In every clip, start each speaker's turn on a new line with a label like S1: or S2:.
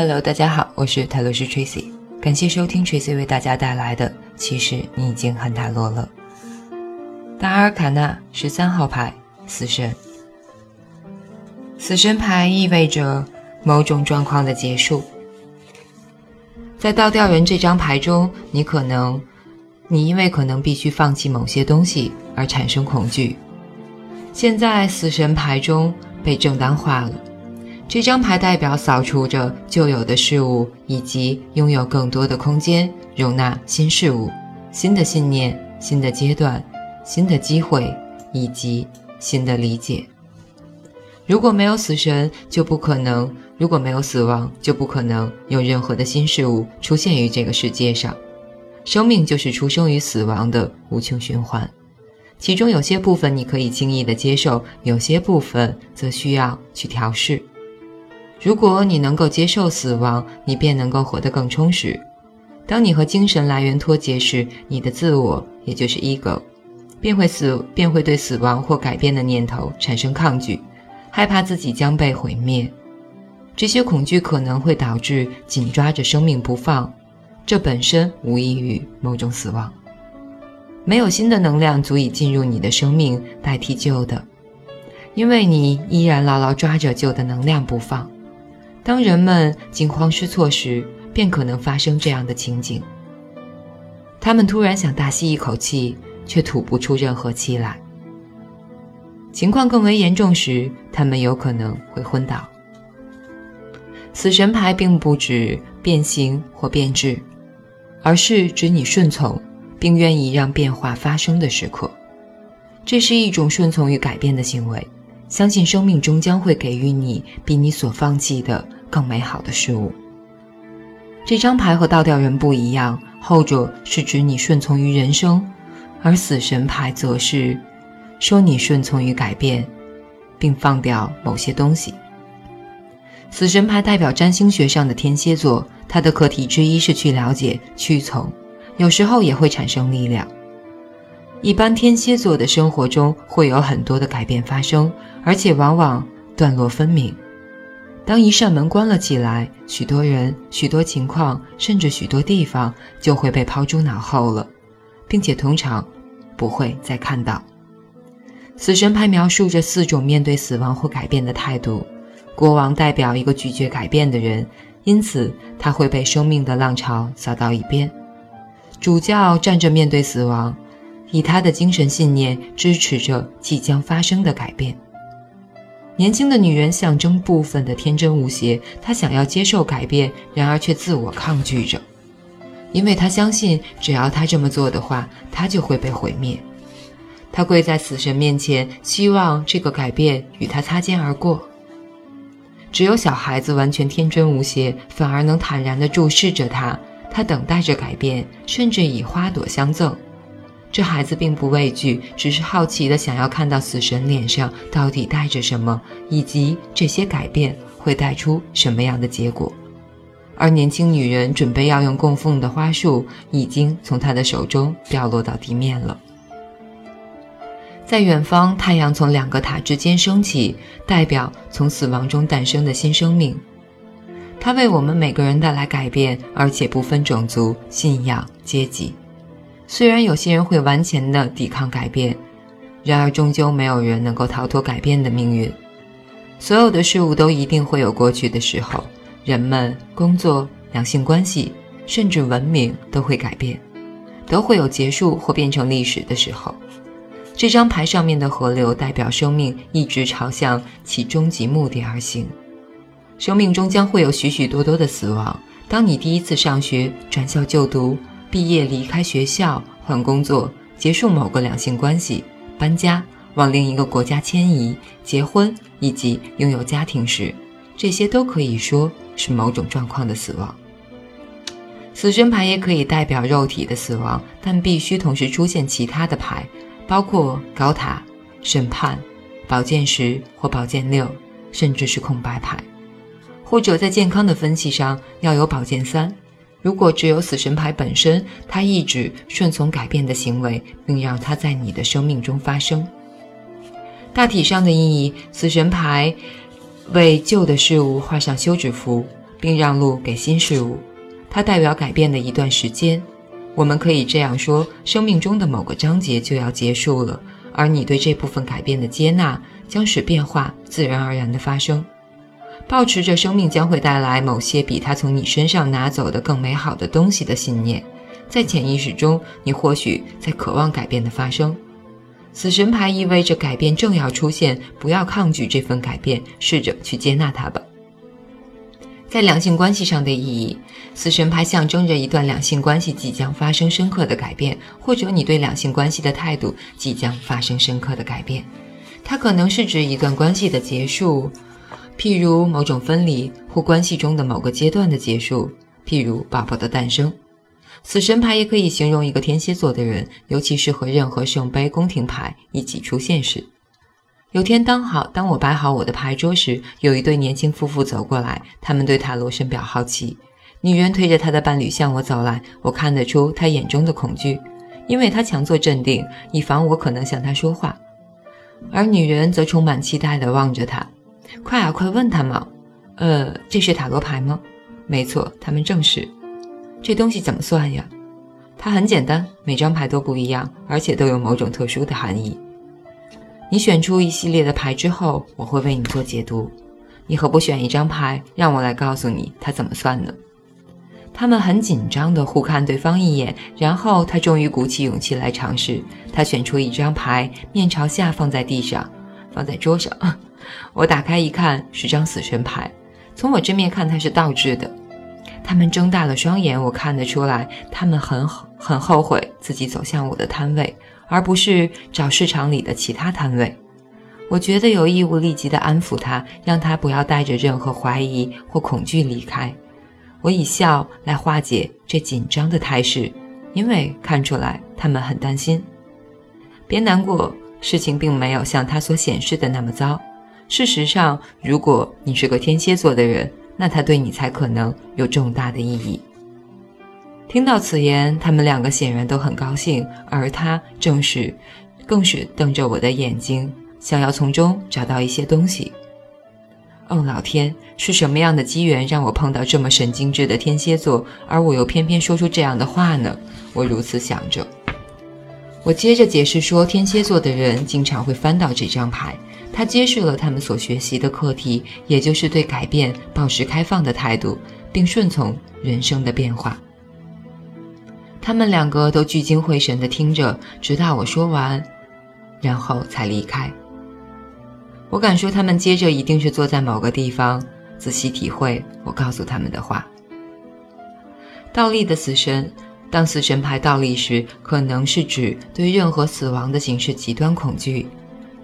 S1: Hello，大家好，我是泰罗斯 Tracy，感谢收听 Tracy 为大家带来的。其实你已经很塔罗了。达尔卡纳十三号牌，死神。死神牌意味着某种状况的结束。在倒吊人这张牌中，你可能，你因为可能必须放弃某些东西而产生恐惧。现在死神牌中被正当化了。这张牌代表扫除着旧有的事物，以及拥有更多的空间容纳新事物、新的信念、新的阶段、新的机会以及新的理解。如果没有死神，就不可能；如果没有死亡，就不可能有任何的新事物出现于这个世界上。生命就是出生于死亡的无穷循环，其中有些部分你可以轻易的接受，有些部分则需要去调试。如果你能够接受死亡，你便能够活得更充实。当你和精神来源脱节时，你的自我，也就是 ego，便会死，便会对死亡或改变的念头产生抗拒，害怕自己将被毁灭。这些恐惧可能会导致紧抓着生命不放，这本身无异于某种死亡。没有新的能量足以进入你的生命代替旧的，因为你依然牢牢抓着旧的能量不放。当人们惊慌失措时，便可能发生这样的情景：他们突然想大吸一口气，却吐不出任何气来。情况更为严重时，他们有可能会昏倒。死神牌并不指变形或变质，而是指你顺从并愿意让变化发生的时刻。这是一种顺从与改变的行为，相信生命终将会给予你比你所放弃的。更美好的事物。这张牌和倒吊人不一样，后者是指你顺从于人生，而死神牌则是说你顺从于改变，并放掉某些东西。死神牌代表占星学上的天蝎座，它的课题之一是去了解、屈从，有时候也会产生力量。一般天蝎座的生活中会有很多的改变发生，而且往往段落分明。当一扇门关了起来，许多人、许多情况，甚至许多地方就会被抛诸脑后了，并且通常不会再看到。死神牌描述着四种面对死亡或改变的态度。国王代表一个拒绝改变的人，因此他会被生命的浪潮扫到一边。主教站着面对死亡，以他的精神信念支持着即将发生的改变。年轻的女人象征部分的天真无邪，她想要接受改变，然而却自我抗拒着，因为她相信，只要她这么做的话，她就会被毁灭。她跪在死神面前，希望这个改变与她擦肩而过。只有小孩子完全天真无邪，反而能坦然地注视着她，她等待着改变，甚至以花朵相赠。这孩子并不畏惧，只是好奇的想要看到死神脸上到底带着什么，以及这些改变会带出什么样的结果。而年轻女人准备要用供奉的花束，已经从她的手中掉落到地面了。在远方，太阳从两个塔之间升起，代表从死亡中诞生的新生命。它为我们每个人带来改变，而且不分种族、信仰、阶级。虽然有些人会顽强的抵抗改变，然而终究没有人能够逃脱改变的命运。所有的事物都一定会有过去的时候，人们、工作、两性关系，甚至文明都会改变，都会有结束或变成历史的时候。这张牌上面的河流代表生命一直朝向其终极目的而行。生命中将会有许许多多的死亡。当你第一次上学、转校就读。毕业离开学校，换工作，结束某个两性关系，搬家，往另一个国家迁移，结婚，以及拥有家庭时，这些都可以说是某种状况的死亡。死神牌也可以代表肉体的死亡，但必须同时出现其他的牌，包括高塔、审判、宝剑十或宝剑六，甚至是空白牌，或者在健康的分析上要有宝剑三。如果只有死神牌本身，它意指顺从改变的行为，并让它在你的生命中发生。大体上的意义，死神牌为旧的事物画上休止符，并让路给新事物。它代表改变的一段时间。我们可以这样说：生命中的某个章节就要结束了，而你对这部分改变的接纳，将使变化自然而然地发生。保持着生命将会带来某些比它从你身上拿走的更美好的东西的信念，在潜意识中，你或许在渴望改变的发生。死神牌意味着改变正要出现，不要抗拒这份改变，试着去接纳它吧。在两性关系上的意义，死神牌象征着一段两性关系即将发生深刻的改变，或者你对两性关系的态度即将发生深刻的改变。它可能是指一段关系的结束。譬如某种分离或关系中的某个阶段的结束，譬如宝宝的诞生。死神牌也可以形容一个天蝎座的人，尤其是和任何圣杯、宫廷牌一起出现时。有天刚好，当我摆好我的牌桌时，有一对年轻夫妇走过来，他们对塔罗深表好奇。女人推着她的伴侣向我走来，我看得出她眼中的恐惧，因为她强作镇定，以防我可能向她说话，而女人则充满期待地望着他。快啊，快问他嘛！呃，这是塔罗牌吗？没错，他们正是。这东西怎么算呀？它很简单，每张牌都不一样，而且都有某种特殊的含义。你选出一系列的牌之后，我会为你做解读。你何不选一张牌，让我来告诉你它怎么算呢？他们很紧张地互看对方一眼，然后他终于鼓起勇气来尝试。他选出一张牌，面朝下放在地上，放在桌上。我打开一看，是张死神牌。从我正面看，它是倒置的。他们睁大了双眼，我看得出来，他们很很后悔自己走向我的摊位，而不是找市场里的其他摊位。我觉得有义务立即的安抚他，让他不要带着任何怀疑或恐惧离开。我以笑来化解这紧张的态势，因为看出来他们很担心。别难过，事情并没有像他所显示的那么糟。事实上，如果你是个天蝎座的人，那他对你才可能有重大的意义。听到此言，他们两个显然都很高兴，而他正是，更是瞪着我的眼睛，想要从中找到一些东西。哦，老天，是什么样的机缘让我碰到这么神经质的天蝎座，而我又偏偏说出这样的话呢？我如此想着。我接着解释说，天蝎座的人经常会翻到这张牌。他揭示了他们所学习的课题，也就是对改变保持开放的态度，并顺从人生的变化。他们两个都聚精会神地听着，直到我说完，然后才离开。我敢说，他们接着一定是坐在某个地方，仔细体会我告诉他们的话。倒立的死神，当死神牌倒立时，可能是指对任何死亡的形式极端恐惧。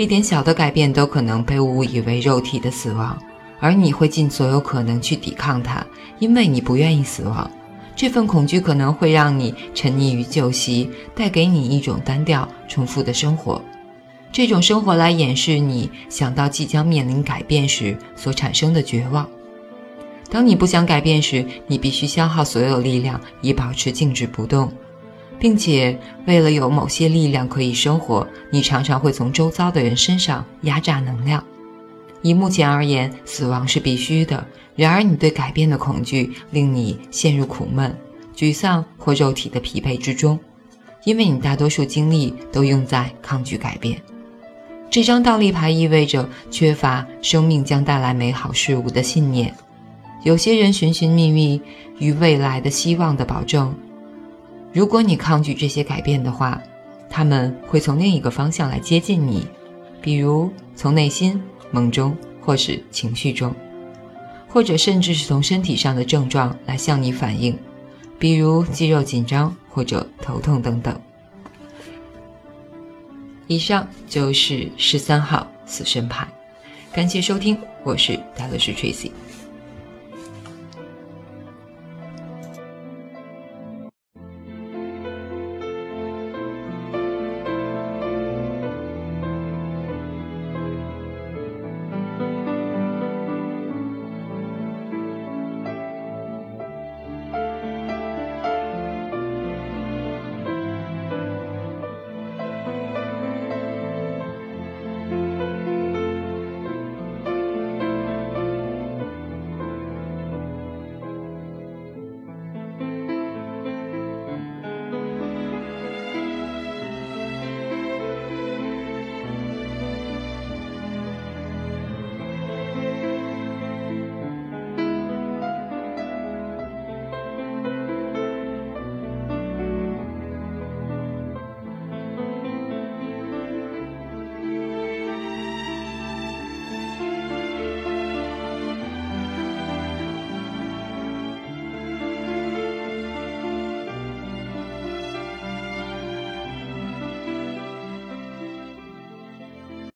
S1: 一点小的改变都可能被误以为肉体的死亡，而你会尽所有可能去抵抗它，因为你不愿意死亡。这份恐惧可能会让你沉溺于旧习，带给你一种单调、重复的生活。这种生活来掩饰你想到即将面临改变时所产生的绝望。当你不想改变时，你必须消耗所有力量以保持静止不动。并且，为了有某些力量可以生活，你常常会从周遭的人身上压榨能量。以目前而言，死亡是必须的。然而，你对改变的恐惧令你陷入苦闷、沮丧或肉体的疲惫之中，因为你大多数精力都用在抗拒改变。这张倒立牌意味着缺乏生命将带来美好事物的信念。有些人寻寻觅觅于未来的希望的保证。如果你抗拒这些改变的话，他们会从另一个方向来接近你，比如从内心、梦中，或是情绪中，或者甚至是从身体上的症状来向你反映，比如肌肉紧张或者头痛等等。以上就是十三号死神牌，感谢收听，我是戴乐师 Tracy。